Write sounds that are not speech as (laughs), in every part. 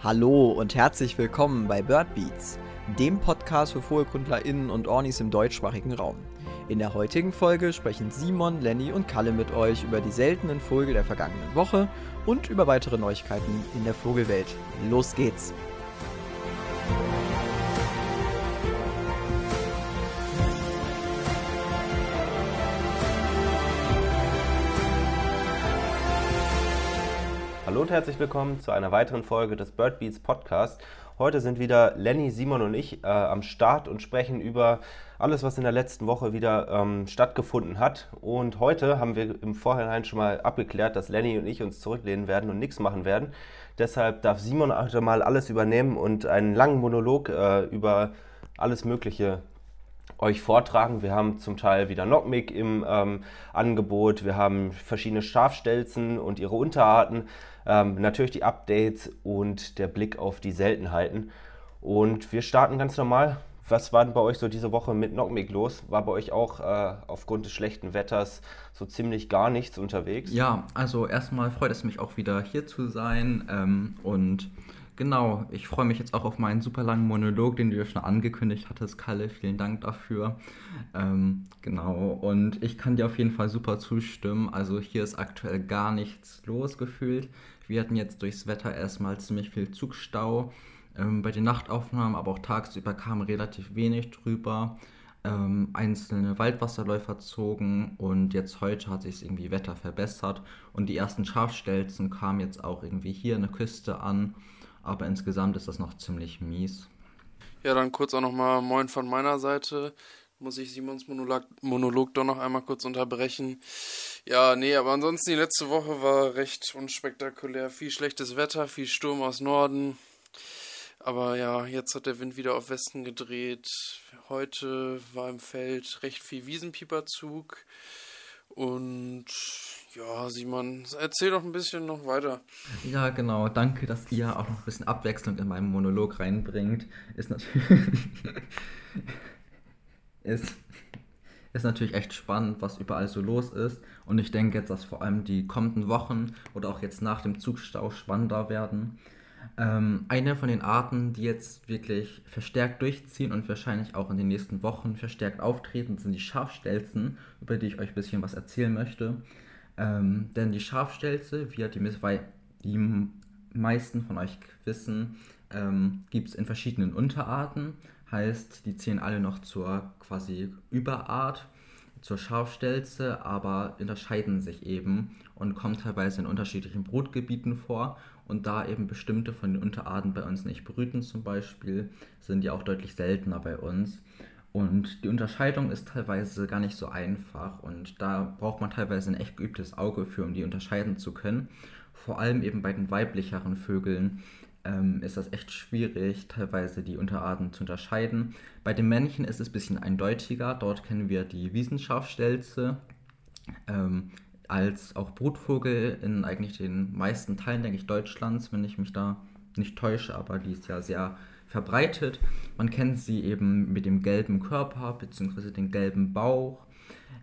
Hallo und herzlich willkommen bei Bird Beats, dem Podcast für VogelkundlerInnen und Ornis im deutschsprachigen Raum. In der heutigen Folge sprechen Simon, Lenny und Kalle mit euch über die seltenen Vögel der vergangenen Woche und über weitere Neuigkeiten in der Vogelwelt. Los geht's! Und herzlich willkommen zu einer weiteren Folge des Bird Beats Podcast. Heute sind wieder Lenny, Simon und ich äh, am Start und sprechen über alles, was in der letzten Woche wieder ähm, stattgefunden hat. Und heute haben wir im Vorhinein schon mal abgeklärt, dass Lenny und ich uns zurücklehnen werden und nichts machen werden. Deshalb darf Simon heute mal alles übernehmen und einen langen Monolog äh, über alles Mögliche euch vortragen. Wir haben zum Teil wieder Knockmick im ähm, Angebot, wir haben verschiedene Schafstelzen und ihre Unterarten, ähm, natürlich die Updates und der Blick auf die Seltenheiten. Und wir starten ganz normal. Was war denn bei euch so diese Woche mit Knockmick los? War bei euch auch äh, aufgrund des schlechten Wetters so ziemlich gar nichts unterwegs? Ja, also erstmal freut es mich auch wieder hier zu sein ähm, und Genau, ich freue mich jetzt auch auf meinen super langen Monolog, den du ja schon angekündigt hattest, Kalle. Vielen Dank dafür. Ähm, genau, und ich kann dir auf jeden Fall super zustimmen. Also hier ist aktuell gar nichts los gefühlt. Wir hatten jetzt durchs Wetter erstmal ziemlich viel Zugstau. Ähm, bei den Nachtaufnahmen, aber auch tagsüber kam relativ wenig drüber. Ähm, einzelne Waldwasserläufer zogen und jetzt heute hat sich irgendwie Wetter verbessert und die ersten Schafstelzen kamen jetzt auch irgendwie hier an der Küste an aber insgesamt ist das noch ziemlich mies. Ja, dann kurz auch nochmal Moin von meiner Seite. Muss ich Simons Monolog, Monolog doch noch einmal kurz unterbrechen. Ja, nee, aber ansonsten die letzte Woche war recht unspektakulär. Viel schlechtes Wetter, viel Sturm aus Norden. Aber ja, jetzt hat der Wind wieder auf Westen gedreht. Heute war im Feld recht viel Wiesenpieperzug. Und ja, Simon, erzähl doch ein bisschen noch weiter. Ja, genau. Danke, dass ihr auch noch ein bisschen Abwechslung in meinen Monolog reinbringt. Ist natürlich. (laughs) ist, ist natürlich echt spannend, was überall so los ist. Und ich denke jetzt, dass vor allem die kommenden Wochen oder auch jetzt nach dem Zugstau spannender werden. Ähm, eine von den Arten, die jetzt wirklich verstärkt durchziehen und wahrscheinlich auch in den nächsten Wochen verstärkt auftreten, sind die Schafstelzen, über die ich euch ein bisschen was erzählen möchte. Ähm, denn die Schafstelze, wie die, die meisten von euch wissen, ähm, gibt es in verschiedenen Unterarten. Heißt, die zählen alle noch zur quasi Überart, zur Schafstelze, aber unterscheiden sich eben und kommen teilweise in unterschiedlichen Brutgebieten vor. Und da eben bestimmte von den Unterarten bei uns nicht brüten zum Beispiel, sind die auch deutlich seltener bei uns. Und die Unterscheidung ist teilweise gar nicht so einfach und da braucht man teilweise ein echt geübtes Auge für, um die unterscheiden zu können. Vor allem eben bei den weiblicheren Vögeln ähm, ist das echt schwierig, teilweise die Unterarten zu unterscheiden. Bei den Männchen ist es ein bisschen eindeutiger. Dort kennen wir die Wiesenschafstelze ähm, als auch Brutvogel in eigentlich den meisten Teilen, denke ich, Deutschlands, wenn ich mich da nicht täusche, aber die ist ja sehr verbreitet. Man kennt sie eben mit dem gelben Körper bzw. dem gelben Bauch,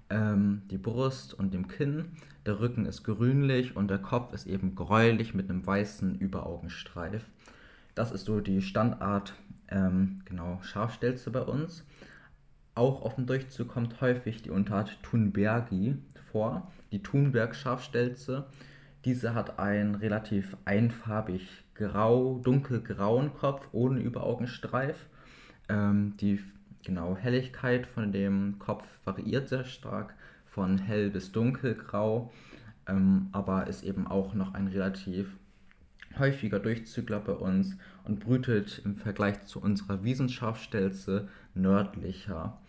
ähm, die Brust und dem Kinn. Der Rücken ist grünlich und der Kopf ist eben gräulich mit einem weißen Überaugenstreif. Das ist so die Standart ähm, genau Schafstelze bei uns. Auch auf dem Durchzug kommt häufig die Unterart Thunbergi vor, die Thunberg-Schafstelze. Diese hat einen relativ einfarbig grau, dunkelgrauen Kopf ohne Überaugenstreif. Ähm, die genau, Helligkeit von dem Kopf variiert sehr stark von hell bis dunkelgrau, ähm, aber ist eben auch noch ein relativ häufiger Durchzügler bei uns und brütet im Vergleich zu unserer Wiesenschafstelze nördlicher.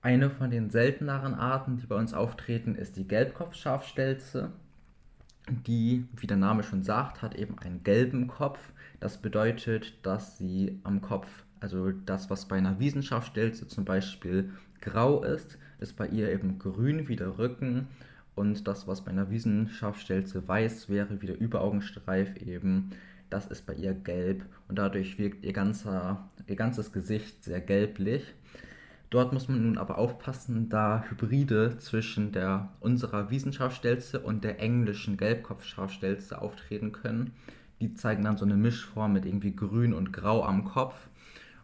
Eine von den selteneren Arten, die bei uns auftreten, ist die Gelbkopfschafstelze die, wie der Name schon sagt, hat eben einen gelben Kopf. Das bedeutet, dass sie am Kopf, also das, was bei einer Wiesenschafstelze zum Beispiel grau ist, ist bei ihr eben grün wie der Rücken. Und das, was bei einer Wiesenschafstelze weiß wäre, wie der Überaugenstreif eben, das ist bei ihr gelb. Und dadurch wirkt ihr, ganzer, ihr ganzes Gesicht sehr gelblich. Dort muss man nun aber aufpassen, da Hybride zwischen der unserer Wiesenschafstelze und der englischen Gelbkopfschafstelze auftreten können. Die zeigen dann so eine Mischform mit irgendwie grün und grau am Kopf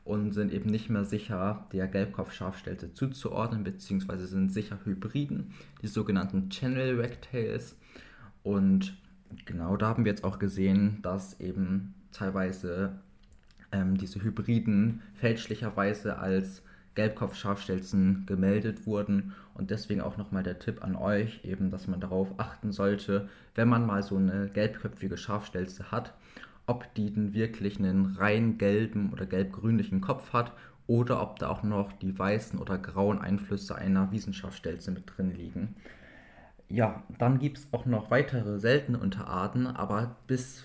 und sind eben nicht mehr sicher der Gelbkopf-Schafstelze zuzuordnen, beziehungsweise sind sicher Hybriden, die sogenannten Channel Wagtails. Und genau da haben wir jetzt auch gesehen, dass eben teilweise ähm, diese Hybriden fälschlicherweise als Gelbkopf-Schafstelzen gemeldet wurden. Und deswegen auch nochmal der Tipp an euch, eben, dass man darauf achten sollte, wenn man mal so eine gelbköpfige Schafstelze hat, ob die denn wirklich einen rein gelben oder gelb-grünlichen Kopf hat oder ob da auch noch die weißen oder grauen Einflüsse einer Wissenschaftsstelze mit drin liegen. Ja, dann gibt es auch noch weitere seltene Unterarten, aber bis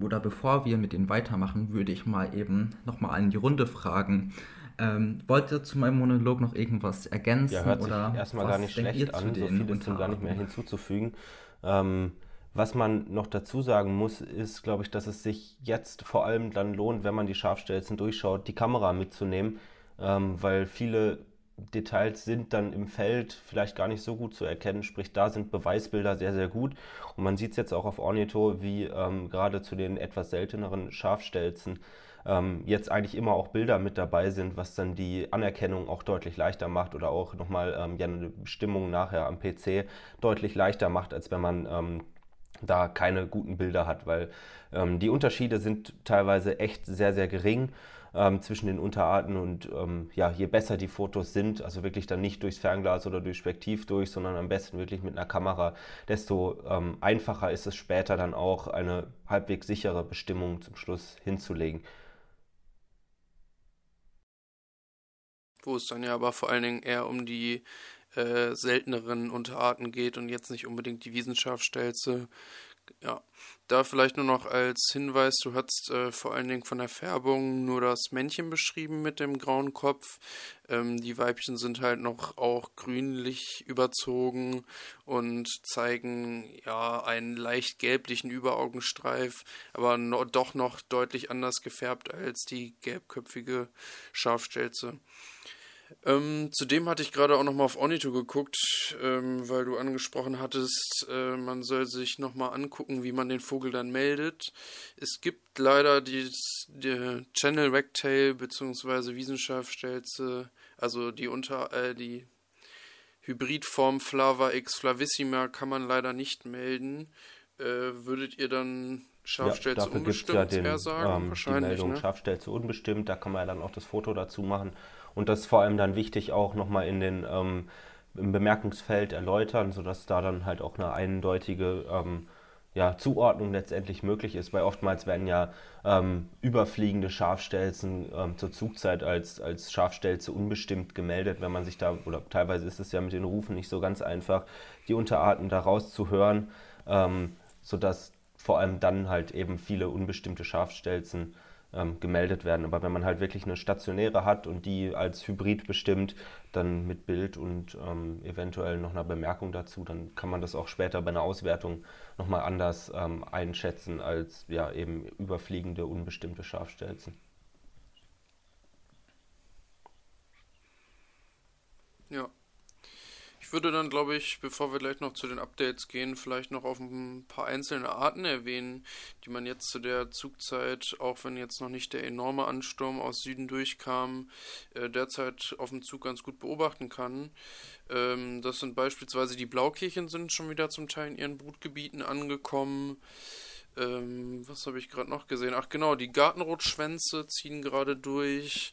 oder bevor wir mit denen weitermachen, würde ich mal eben nochmal an die Runde fragen. Ähm, wollt ihr zu meinem Monolog noch irgendwas ergänzen? Ja, hört sich erstmal gar nicht schlecht an, so viel ist dem gar nicht mehr hinzuzufügen. Ähm, was man noch dazu sagen muss, ist, glaube ich, dass es sich jetzt vor allem dann lohnt, wenn man die Scharfstelzen durchschaut, die Kamera mitzunehmen, ähm, weil viele Details sind dann im Feld vielleicht gar nicht so gut zu erkennen. Sprich, da sind Beweisbilder sehr, sehr gut. Und man sieht es jetzt auch auf Ornito, wie ähm, gerade zu den etwas selteneren Scharfstelzen ähm, jetzt eigentlich immer auch Bilder mit dabei sind, was dann die Anerkennung auch deutlich leichter macht oder auch nochmal ähm, ja, eine Bestimmung nachher am PC deutlich leichter macht, als wenn man ähm, da keine guten Bilder hat, weil ähm, die Unterschiede sind teilweise echt sehr, sehr gering ähm, zwischen den Unterarten und ähm, ja, je besser die Fotos sind, also wirklich dann nicht durchs Fernglas oder durch Spektiv durch, sondern am besten wirklich mit einer Kamera, desto ähm, einfacher ist es später dann auch eine halbwegs sichere Bestimmung zum Schluss hinzulegen. Wo es dann ja aber vor allen Dingen eher um die äh, selteneren Unterarten geht und jetzt nicht unbedingt die Wiesenschafstelze. Ja, da vielleicht nur noch als Hinweis, du hast äh, vor allen Dingen von der Färbung nur das Männchen beschrieben mit dem grauen Kopf. Ähm, die Weibchen sind halt noch auch grünlich überzogen und zeigen ja einen leicht gelblichen Überaugenstreif, aber no, doch noch deutlich anders gefärbt als die gelbköpfige Schafstelze. Ähm, zudem hatte ich gerade auch nochmal auf Onito geguckt, ähm, weil du angesprochen hattest, äh, man soll sich nochmal angucken, wie man den Vogel dann meldet. Es gibt leider die, die Channel Wagtail bzw. Wiesenschafstelze, also die unter äh, die Hybridform Flava x flavissima kann man leider nicht melden. Äh, würdet ihr dann Schafstelze ja, unbestimmt ja den, eher sagen? Ähm, Wahrscheinlich. Die Meldung ne? Schafstelze unbestimmt, da kann man ja dann auch das Foto dazu machen. Und das ist vor allem dann wichtig auch nochmal in den ähm, im Bemerkungsfeld erläutern, sodass da dann halt auch eine eindeutige ähm, ja, Zuordnung letztendlich möglich ist, weil oftmals werden ja ähm, überfliegende Schafstelzen ähm, zur Zugzeit als, als Schafstelze unbestimmt gemeldet, wenn man sich da, oder teilweise ist es ja mit den Rufen nicht so ganz einfach, die Unterarten da rauszuhören, ähm, sodass vor allem dann halt eben viele unbestimmte Schafstelzen ähm, gemeldet werden. Aber wenn man halt wirklich eine stationäre hat und die als Hybrid bestimmt, dann mit Bild und ähm, eventuell noch einer Bemerkung dazu, dann kann man das auch später bei einer Auswertung nochmal anders ähm, einschätzen als ja eben überfliegende, unbestimmte Scharfstelzen. Ja, ich würde dann, glaube ich, bevor wir gleich noch zu den Updates gehen, vielleicht noch auf ein paar einzelne Arten erwähnen, die man jetzt zu der Zugzeit, auch wenn jetzt noch nicht der enorme Ansturm aus Süden durchkam, äh, derzeit auf dem Zug ganz gut beobachten kann. Ähm, das sind beispielsweise die Blaukirchen sind schon wieder zum Teil in ihren Brutgebieten angekommen. Ähm, was habe ich gerade noch gesehen? Ach genau, die Gartenrotschwänze ziehen gerade durch.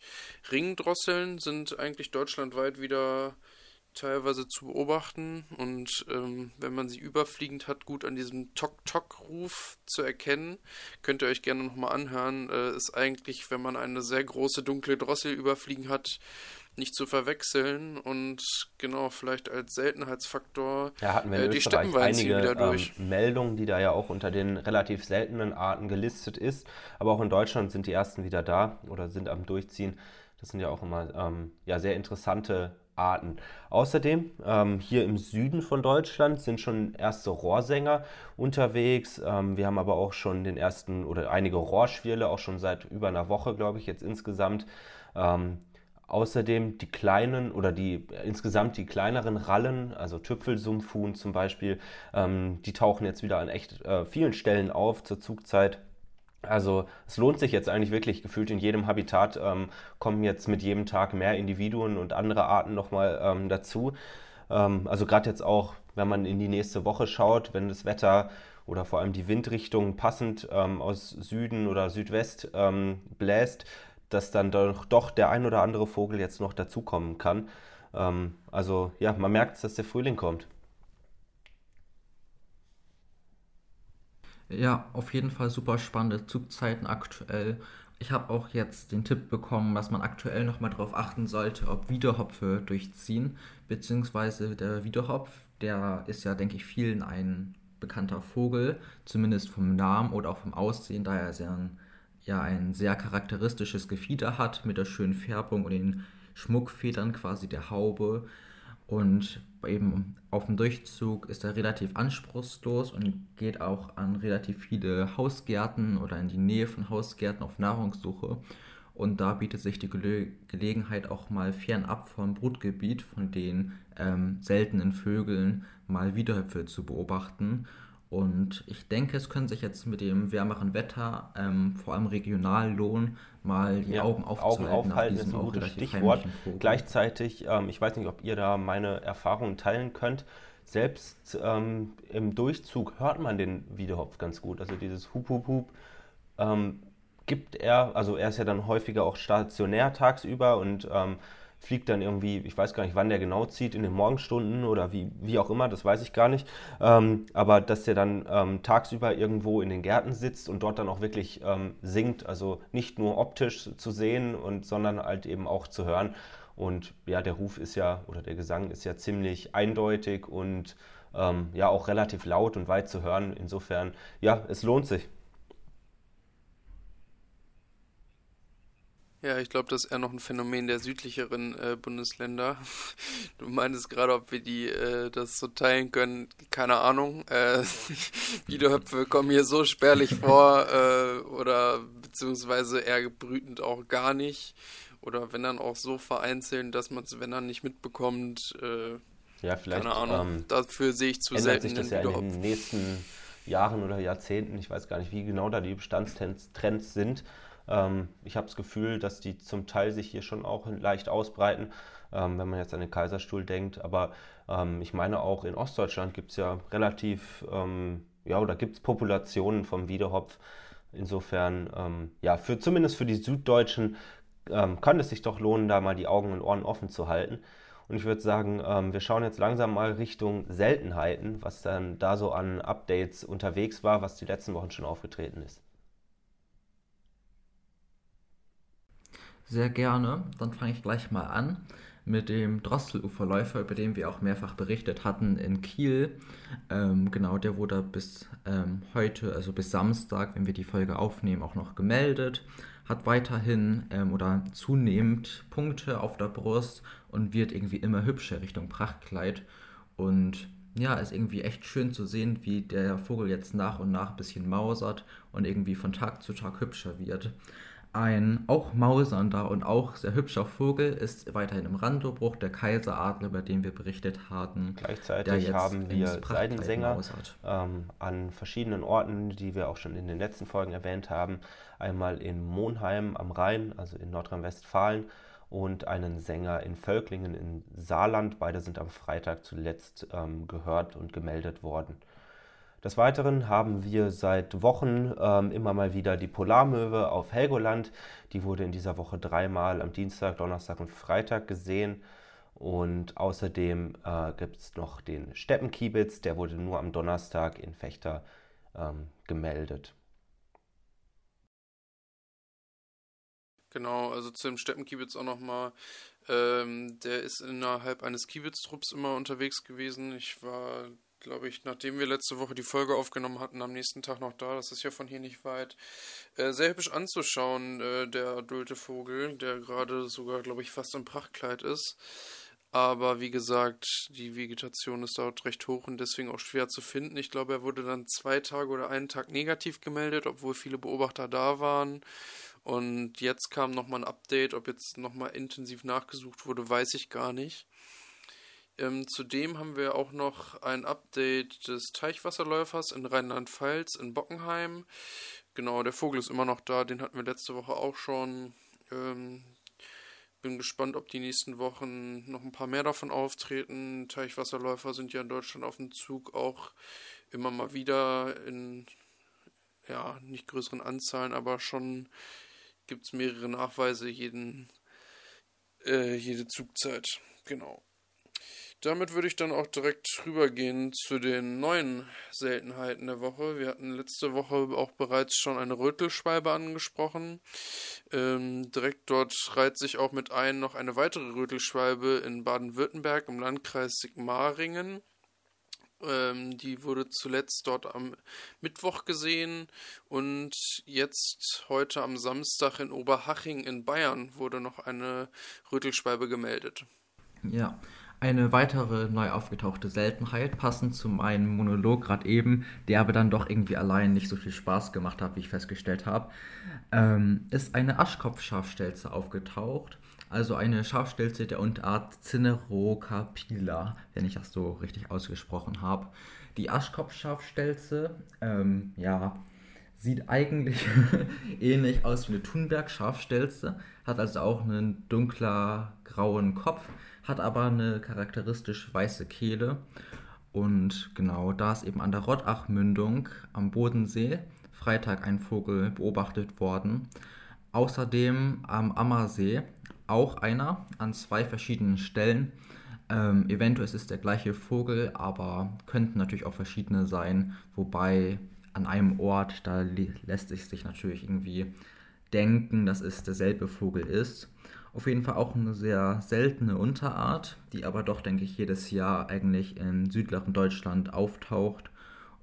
Ringdrosseln sind eigentlich deutschlandweit wieder teilweise zu beobachten und ähm, wenn man sie überfliegend hat, gut an diesem Tok-Tok-Ruf zu erkennen. Könnt ihr euch gerne nochmal anhören. Äh, ist eigentlich, wenn man eine sehr große dunkle Drossel überfliegen hat, nicht zu verwechseln und genau, vielleicht als Seltenheitsfaktor ja, hatten wir in äh, die einige wieder durch. Ähm, Meldungen, die da ja auch unter den relativ seltenen Arten gelistet ist, aber auch in Deutschland sind die ersten wieder da oder sind am Durchziehen. Das sind ja auch immer ähm, ja, sehr interessante Arten. Außerdem ähm, hier im Süden von Deutschland sind schon erste Rohrsänger unterwegs. Ähm, wir haben aber auch schon den ersten oder einige Rohrschwirle, auch schon seit über einer Woche, glaube ich, jetzt insgesamt. Ähm, außerdem die kleinen oder die insgesamt die kleineren Rallen, also Tüpfelsumpfhuhn zum Beispiel, ähm, die tauchen jetzt wieder an echt äh, vielen Stellen auf zur Zugzeit. Also es lohnt sich jetzt eigentlich wirklich gefühlt in jedem Habitat ähm, kommen jetzt mit jedem Tag mehr Individuen und andere Arten nochmal ähm, dazu. Ähm, also gerade jetzt auch, wenn man in die nächste Woche schaut, wenn das Wetter oder vor allem die Windrichtung passend ähm, aus Süden oder Südwest ähm, bläst, dass dann doch, doch der ein oder andere Vogel jetzt noch dazukommen kann. Ähm, also ja, man merkt, dass der Frühling kommt. Ja, auf jeden Fall super spannende Zugzeiten aktuell. Ich habe auch jetzt den Tipp bekommen, dass man aktuell nochmal darauf achten sollte, ob Wiederhopfe durchziehen. Beziehungsweise der Wiederhopf, der ist ja, denke ich, vielen ein bekannter Vogel, zumindest vom Namen oder auch vom Aussehen, da er sehr, ja, ein sehr charakteristisches Gefieder hat mit der schönen Färbung und den Schmuckfedern quasi der Haube. Und eben auf dem Durchzug ist er relativ anspruchslos und geht auch an relativ viele Hausgärten oder in die Nähe von Hausgärten auf Nahrungssuche. Und da bietet sich die Gele Gelegenheit auch mal fernab vom Brutgebiet von den ähm, seltenen Vögeln mal Wiederhöpfe zu beobachten. Und ich denke, es können sich jetzt mit dem wärmeren Wetter ähm, vor allem regional lohnen, mal die ja, Augen aufzuhalten. Augen aufhalten ist ein gutes Stichwort. Gleichzeitig, ähm, ich weiß nicht, ob ihr da meine Erfahrungen teilen könnt. Selbst ähm, im Durchzug hört man den Wiederhopf ganz gut. Also dieses Hup, Hup, Hup ähm, gibt er, also er ist ja dann häufiger auch stationär tagsüber und ähm, fliegt dann irgendwie, ich weiß gar nicht, wann der genau zieht, in den Morgenstunden oder wie, wie auch immer, das weiß ich gar nicht. Ähm, aber dass der dann ähm, tagsüber irgendwo in den Gärten sitzt und dort dann auch wirklich ähm, singt, also nicht nur optisch zu sehen, und, sondern halt eben auch zu hören. Und ja, der Ruf ist ja, oder der Gesang ist ja ziemlich eindeutig und ähm, ja auch relativ laut und weit zu hören. Insofern, ja, es lohnt sich. Ja, ich glaube, das ist eher noch ein Phänomen der südlicheren äh, Bundesländer. (laughs) Du meintest gerade, ob wir die äh, das so teilen können. Keine Ahnung. Äh, (laughs) Wiederhöpfe kommen hier so spärlich vor äh, oder beziehungsweise eher brütend auch gar nicht. Oder wenn dann auch so vereinzelt, dass man es, wenn dann nicht mitbekommt, äh, ja, vielleicht, keine Ahnung. Ähm, Dafür sehe ich zu selten sich das ja in den nächsten Jahren oder Jahrzehnten. Ich weiß gar nicht, wie genau da die Bestandstrends sind. Ähm, ich habe das Gefühl, dass die zum Teil sich hier schon auch leicht ausbreiten, ähm, wenn man jetzt an den Kaiserstuhl denkt. Aber ähm, ich meine auch in Ostdeutschland gibt es ja relativ, ähm, ja, oder gibt es Populationen vom Wiederhopf. Insofern, ähm, ja, für, zumindest für die Süddeutschen kann es sich doch lohnen, da mal die Augen und Ohren offen zu halten. Und ich würde sagen, ähm, wir schauen jetzt langsam mal Richtung Seltenheiten, was dann da so an Updates unterwegs war, was die letzten Wochen schon aufgetreten ist. Sehr gerne. Dann fange ich gleich mal an mit dem Drosseluferläufer, über den wir auch mehrfach berichtet hatten in Kiel. Ähm, genau, der wurde bis ähm, heute, also bis Samstag, wenn wir die Folge aufnehmen, auch noch gemeldet. Hat weiterhin ähm, oder zunehmend Punkte auf der Brust und wird irgendwie immer hübscher Richtung Prachtkleid. Und ja, ist irgendwie echt schön zu sehen, wie der Vogel jetzt nach und nach ein bisschen mausert und irgendwie von Tag zu Tag hübscher wird. Ein auch mausernder und auch sehr hübscher Vogel ist weiterhin im Randobruch, der Kaiseradler, über den wir berichtet hatten. Gleichzeitig haben wir Seidensänger ähm, an verschiedenen Orten, die wir auch schon in den letzten Folgen erwähnt haben. Einmal in Monheim am Rhein, also in Nordrhein-Westfalen, und einen Sänger in Völklingen in Saarland. Beide sind am Freitag zuletzt ähm, gehört und gemeldet worden. Des Weiteren haben wir seit Wochen ähm, immer mal wieder die Polarmöwe auf Helgoland. Die wurde in dieser Woche dreimal am Dienstag, Donnerstag und Freitag gesehen. Und außerdem äh, gibt es noch den Steppenkiebitz, der wurde nur am Donnerstag in Fechter ähm, gemeldet. Genau, also zu dem Steppenkiebitz auch nochmal. Ähm, der ist innerhalb eines Kiebitztrupps immer unterwegs gewesen. Ich war glaube ich, nachdem wir letzte Woche die Folge aufgenommen hatten, am nächsten Tag noch da. Das ist ja von hier nicht weit. Äh, sehr hübsch anzuschauen, äh, der adulte Vogel, der gerade sogar, glaube ich, fast im Prachtkleid ist. Aber wie gesagt, die Vegetation ist dort recht hoch und deswegen auch schwer zu finden. Ich glaube, er wurde dann zwei Tage oder einen Tag negativ gemeldet, obwohl viele Beobachter da waren. Und jetzt kam nochmal ein Update. Ob jetzt nochmal intensiv nachgesucht wurde, weiß ich gar nicht. Ähm, zudem haben wir auch noch ein Update des Teichwasserläufers in Rheinland-Pfalz in Bockenheim. genau, der Vogel ist immer noch da, den hatten wir letzte Woche auch schon. Ähm, bin gespannt, ob die nächsten Wochen noch ein paar mehr davon auftreten. Teichwasserläufer sind ja in Deutschland auf dem Zug auch immer mal wieder in ja, nicht größeren Anzahlen, aber schon gibt es mehrere Nachweise jeden, äh, jede Zugzeit. Genau. Damit würde ich dann auch direkt rübergehen zu den neuen Seltenheiten der Woche. Wir hatten letzte Woche auch bereits schon eine Rötelschwalbe angesprochen. Ähm, direkt dort reiht sich auch mit ein noch eine weitere Rötelschwalbe in Baden-Württemberg im Landkreis Sigmaringen. Ähm, die wurde zuletzt dort am Mittwoch gesehen und jetzt heute am Samstag in Oberhaching in Bayern wurde noch eine Rötelschwalbe gemeldet. Ja, eine weitere neu aufgetauchte Seltenheit, passend zu meinem Monolog gerade eben, der aber dann doch irgendwie allein nicht so viel Spaß gemacht hat, wie ich festgestellt habe, ähm, ist eine Aschkopfschafstelze aufgetaucht. Also eine Schafstelze der Unterart Cinerocapilla, wenn ich das so richtig ausgesprochen habe. Die Aschkopfschafstelze, ähm, ja, sieht eigentlich (laughs) ähnlich aus wie eine Thunberg-Schafstelze, hat also auch einen dunkler grauen Kopf hat aber eine charakteristisch weiße Kehle. Und genau da ist eben an der Rottach-Mündung am Bodensee Freitag ein Vogel beobachtet worden. Außerdem am Ammersee auch einer an zwei verschiedenen Stellen. Ähm, eventuell ist es der gleiche Vogel, aber könnten natürlich auch verschiedene sein. Wobei an einem Ort, da lässt es sich natürlich irgendwie denken, dass es derselbe Vogel ist. Auf jeden Fall auch eine sehr seltene Unterart, die aber doch, denke ich, jedes Jahr eigentlich in südlichen Deutschland auftaucht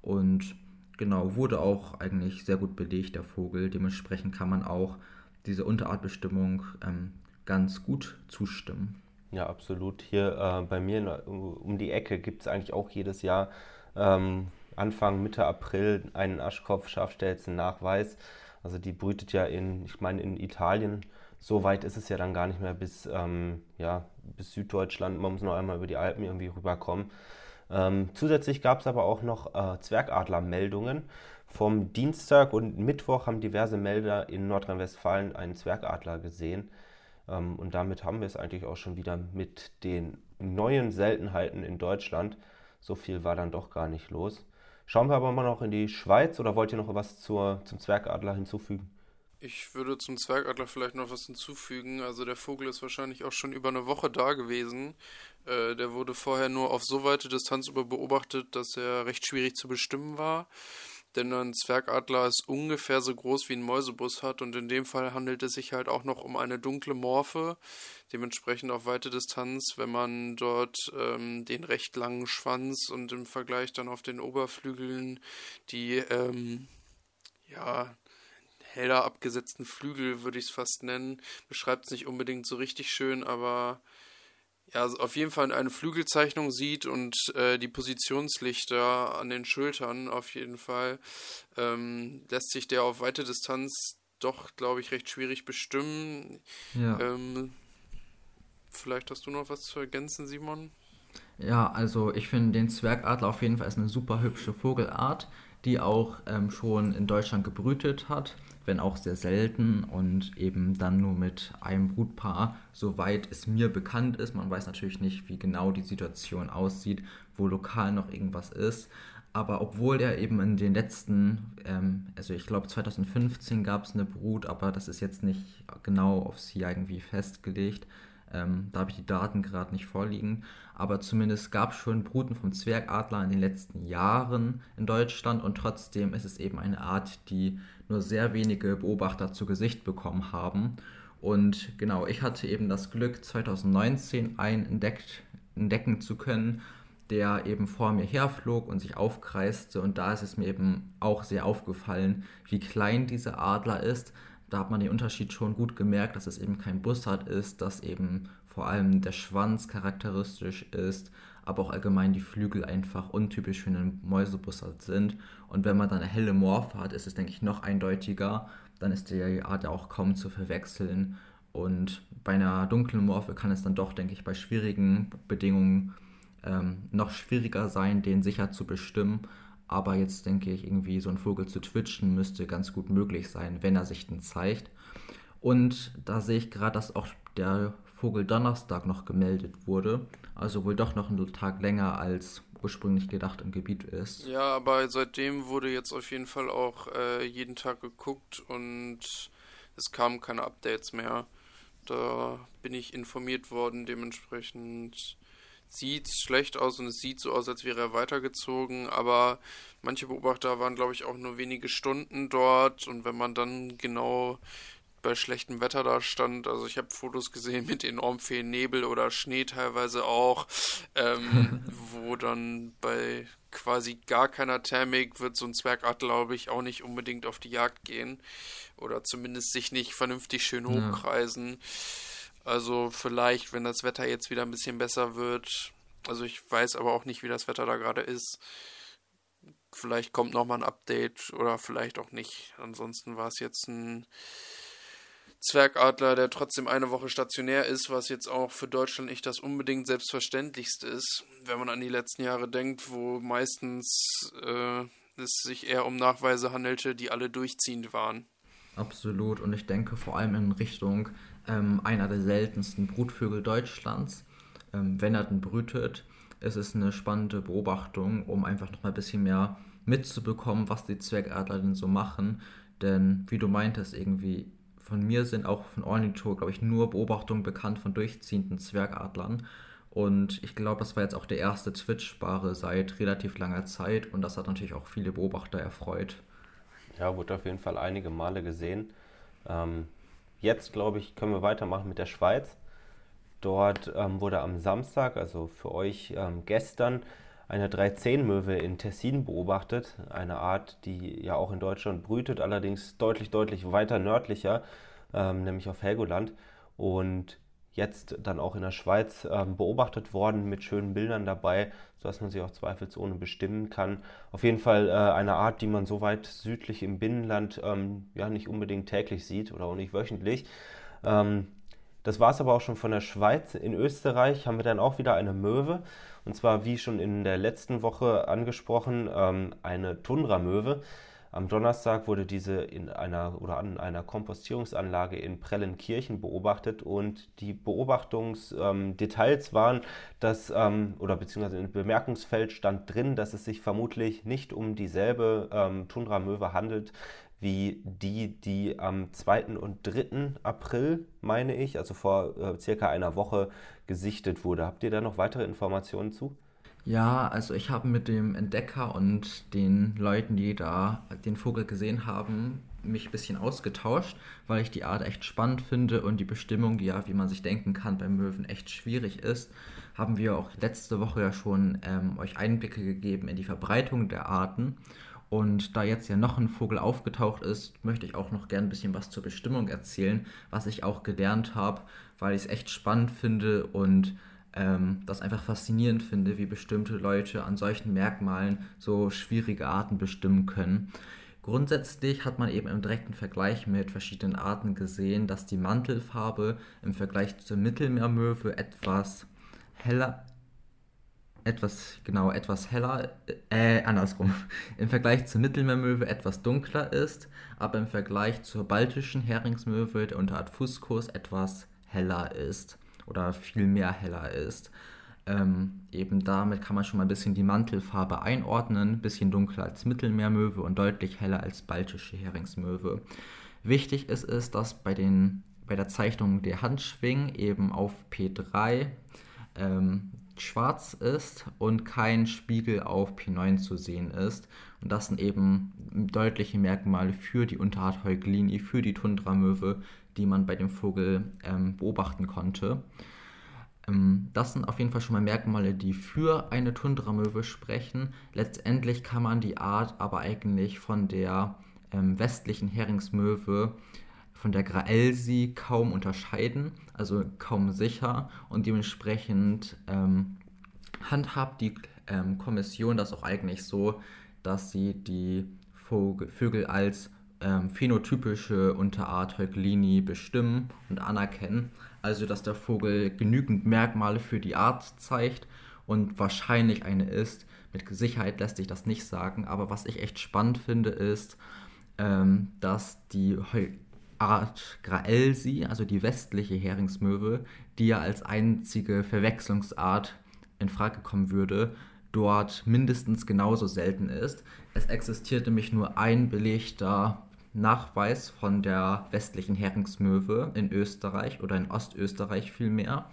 und genau, wurde auch eigentlich sehr gut belegt, der Vogel. Dementsprechend kann man auch diese Unterartbestimmung ähm, ganz gut zustimmen. Ja, absolut. Hier äh, bei mir um die Ecke gibt es eigentlich auch jedes Jahr ähm, Anfang, Mitte April einen Aschkopf-Schafstelzen-Nachweis. Also die brütet ja in, ich meine, in Italien so weit ist es ja dann gar nicht mehr bis, ähm, ja, bis Süddeutschland. Man muss noch einmal über die Alpen irgendwie rüberkommen. Ähm, zusätzlich gab es aber auch noch äh, Zwergadler-Meldungen. Vom Dienstag und Mittwoch haben diverse Melder in Nordrhein-Westfalen einen Zwergadler gesehen. Ähm, und damit haben wir es eigentlich auch schon wieder mit den neuen Seltenheiten in Deutschland. So viel war dann doch gar nicht los. Schauen wir aber mal noch in die Schweiz oder wollt ihr noch was zur, zum Zwergadler hinzufügen? Ich würde zum Zwergadler vielleicht noch was hinzufügen. Also der Vogel ist wahrscheinlich auch schon über eine Woche da gewesen. Äh, der wurde vorher nur auf so weite Distanz über beobachtet, dass er recht schwierig zu bestimmen war. Denn ein Zwergadler ist ungefähr so groß wie ein Mäusebus hat und in dem Fall handelt es sich halt auch noch um eine dunkle Morphe. Dementsprechend auf weite Distanz, wenn man dort ähm, den recht langen Schwanz und im Vergleich dann auf den Oberflügeln die ähm, ja heller abgesetzten Flügel, würde ich es fast nennen. Beschreibt es nicht unbedingt so richtig schön, aber ja, also auf jeden Fall eine Flügelzeichnung sieht und äh, die Positionslichter an den Schultern auf jeden Fall, ähm, lässt sich der auf weite Distanz doch, glaube ich, recht schwierig bestimmen. Ja. Ähm, vielleicht hast du noch was zu ergänzen, Simon? Ja, also ich finde den Zwergadler auf jeden Fall ist eine super hübsche Vogelart, die auch ähm, schon in Deutschland gebrütet hat wenn auch sehr selten und eben dann nur mit einem Brutpaar, soweit es mir bekannt ist. Man weiß natürlich nicht, wie genau die Situation aussieht, wo lokal noch irgendwas ist. Aber obwohl er eben in den letzten, ähm, also ich glaube 2015 gab es eine Brut, aber das ist jetzt nicht genau auf sie irgendwie festgelegt. Ähm, da habe ich die Daten gerade nicht vorliegen. Aber zumindest gab es schon Bruten vom Zwergadler in den letzten Jahren in Deutschland und trotzdem ist es eben eine Art, die nur sehr wenige Beobachter zu Gesicht bekommen haben. Und genau, ich hatte eben das Glück, 2019 einen entdeckt, entdecken zu können, der eben vor mir herflog und sich aufkreiste. Und da ist es mir eben auch sehr aufgefallen, wie klein dieser Adler ist. Da hat man den Unterschied schon gut gemerkt, dass es eben kein Bussard ist, dass eben vor allem der Schwanz charakteristisch ist, aber auch allgemein die Flügel einfach untypisch für einen Mäusebussard sind. Und wenn man dann eine helle Morphe hat, ist es, denke ich, noch eindeutiger. Dann ist die Art ja auch kaum zu verwechseln. Und bei einer dunklen Morphe kann es dann doch, denke ich, bei schwierigen Bedingungen ähm, noch schwieriger sein, den sicher zu bestimmen. Aber jetzt denke ich, irgendwie so ein Vogel zu twitchen müsste ganz gut möglich sein, wenn er sich denn zeigt. Und da sehe ich gerade, dass auch der Vogel Donnerstag noch gemeldet wurde. Also wohl doch noch einen Tag länger als ursprünglich gedacht im Gebiet ist. Ja, aber seitdem wurde jetzt auf jeden Fall auch äh, jeden Tag geguckt und es kamen keine Updates mehr. Da bin ich informiert worden, dementsprechend sieht schlecht aus und es sieht so aus, als wäre er weitergezogen, aber manche Beobachter waren, glaube ich, auch nur wenige Stunden dort und wenn man dann genau bei schlechtem Wetter da stand. Also ich habe Fotos gesehen mit enorm viel Nebel oder Schnee teilweise auch, ähm, (laughs) wo dann bei quasi gar keiner Thermik wird so ein Zwergart, glaube ich, auch nicht unbedingt auf die Jagd gehen oder zumindest sich nicht vernünftig schön hochkreisen. Ja. Also vielleicht, wenn das Wetter jetzt wieder ein bisschen besser wird. Also ich weiß aber auch nicht, wie das Wetter da gerade ist. Vielleicht kommt nochmal ein Update oder vielleicht auch nicht. Ansonsten war es jetzt ein Zwergadler, der trotzdem eine Woche stationär ist, was jetzt auch für Deutschland nicht das unbedingt selbstverständlichste ist, wenn man an die letzten Jahre denkt, wo meistens äh, es sich eher um Nachweise handelte, die alle durchziehend waren. Absolut, und ich denke vor allem in Richtung ähm, einer der seltensten Brutvögel Deutschlands. Ähm, wenn er denn brütet, ist es eine spannende Beobachtung, um einfach noch mal ein bisschen mehr mitzubekommen, was die Zwergadler denn so machen. Denn wie du meintest, irgendwie von mir sind auch von Ornitho, glaube ich, nur Beobachtungen bekannt von durchziehenden Zwergadlern. Und ich glaube, das war jetzt auch der erste Twitch-Bare seit relativ langer Zeit und das hat natürlich auch viele Beobachter erfreut. Ja, wurde auf jeden Fall einige Male gesehen. Ähm, jetzt, glaube ich, können wir weitermachen mit der Schweiz. Dort ähm, wurde am Samstag, also für euch ähm, gestern, eine 310-Möwe in Tessin beobachtet. Eine Art, die ja auch in Deutschland brütet, allerdings deutlich, deutlich weiter nördlicher, ähm, nämlich auf Helgoland. Und jetzt dann auch in der Schweiz ähm, beobachtet worden mit schönen Bildern dabei, sodass man sie auch zweifelsohne bestimmen kann. Auf jeden Fall äh, eine Art, die man so weit südlich im Binnenland ähm, ja nicht unbedingt täglich sieht oder auch nicht wöchentlich. Ähm, das war es aber auch schon von der Schweiz. In Österreich haben wir dann auch wieder eine Möwe. Und zwar, wie schon in der letzten Woche angesprochen, ähm, eine Tundramöwe. Am Donnerstag wurde diese in einer oder an einer Kompostierungsanlage in Prellenkirchen beobachtet und die Beobachtungsdetails ähm, waren, dass ähm, oder beziehungsweise im Bemerkungsfeld stand drin, dass es sich vermutlich nicht um dieselbe ähm, Tundramöwe handelt wie die, die am 2. und 3. April, meine ich, also vor äh, circa einer Woche gesichtet wurde. Habt ihr da noch weitere Informationen zu? Ja, also ich habe mit dem Entdecker und den Leuten, die da den Vogel gesehen haben, mich ein bisschen ausgetauscht, weil ich die Art echt spannend finde und die Bestimmung, ja, wie man sich denken kann, beim Möwen echt schwierig ist, haben wir auch letzte Woche ja schon ähm, euch Einblicke gegeben in die Verbreitung der Arten. Und da jetzt ja noch ein Vogel aufgetaucht ist, möchte ich auch noch gern ein bisschen was zur Bestimmung erzählen, was ich auch gelernt habe, weil ich es echt spannend finde und ähm, das einfach faszinierend finde, wie bestimmte Leute an solchen Merkmalen so schwierige Arten bestimmen können. Grundsätzlich hat man eben im direkten Vergleich mit verschiedenen Arten gesehen, dass die Mantelfarbe im Vergleich zur Mittelmeermöwe etwas heller, etwas, genau, etwas heller, äh, andersrum, (laughs) im Vergleich zur Mittelmeermöwe etwas dunkler ist, aber im Vergleich zur baltischen Heringsmöwe der Unterart Fuscus etwas heller ist oder viel mehr heller ist. Ähm, eben damit kann man schon mal ein bisschen die Mantelfarbe einordnen, ein bisschen dunkler als Mittelmeermöwe und deutlich heller als baltische Heringsmöwe. Wichtig ist es, dass bei, den, bei der Zeichnung der Handschwingen eben auf P3 ähm, schwarz ist und kein Spiegel auf P9 zu sehen ist. Und das sind eben deutliche Merkmale für die Unterart Heuglini, für die Tundramöwe, die man bei dem Vogel ähm, beobachten konnte. Ähm, das sind auf jeden Fall schon mal Merkmale, die für eine Tundramöwe sprechen. Letztendlich kann man die Art aber eigentlich von der ähm, westlichen Heringsmöwe von der Graelsi kaum unterscheiden, also kaum sicher und dementsprechend ähm, handhabt die ähm, Kommission das auch eigentlich so, dass sie die Vogel, Vögel als ähm, phänotypische Unterart Heuglini bestimmen und anerkennen, also dass der Vogel genügend Merkmale für die Art zeigt und wahrscheinlich eine ist, mit Sicherheit lässt sich das nicht sagen, aber was ich echt spannend finde, ist, ähm, dass die Art Graelsi, also die westliche Heringsmöwe, die ja als einzige Verwechslungsart in Frage kommen würde, dort mindestens genauso selten ist. Es existiert nämlich nur ein belegter Nachweis von der westlichen Heringsmöwe in Österreich oder in Ostösterreich vielmehr.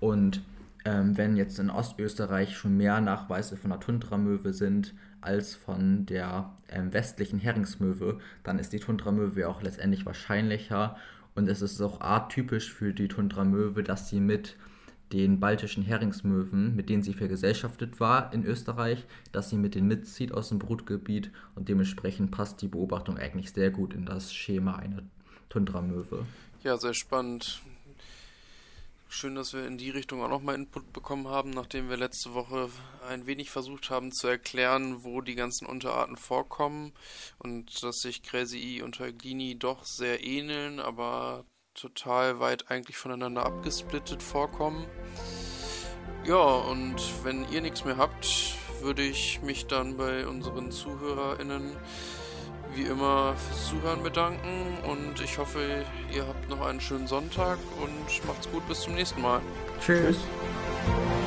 Und ähm, wenn jetzt in Ostösterreich schon mehr Nachweise von der Tundramöwe sind als von der ähm, westlichen Heringsmöwe, dann ist die Tundramöwe auch letztendlich wahrscheinlicher. Und es ist auch arttypisch für die Tundramöwe, dass sie mit den baltischen Heringsmöwen, mit denen sie vergesellschaftet war in Österreich, dass sie mit denen mitzieht aus dem Brutgebiet und dementsprechend passt die Beobachtung eigentlich sehr gut in das Schema einer Tundramöwe. Ja, sehr spannend. Schön, dass wir in die Richtung auch nochmal Input bekommen haben, nachdem wir letzte Woche ein wenig versucht haben zu erklären, wo die ganzen Unterarten vorkommen und dass sich Gräsii und Heuglini doch sehr ähneln, aber total weit eigentlich voneinander abgesplittet vorkommen. Ja, und wenn ihr nichts mehr habt, würde ich mich dann bei unseren ZuhörerInnen wie immer fürs Zuhören bedanken und ich hoffe, ihr habt noch einen schönen Sonntag und macht's gut bis zum nächsten Mal. Tschüss. Tschüss.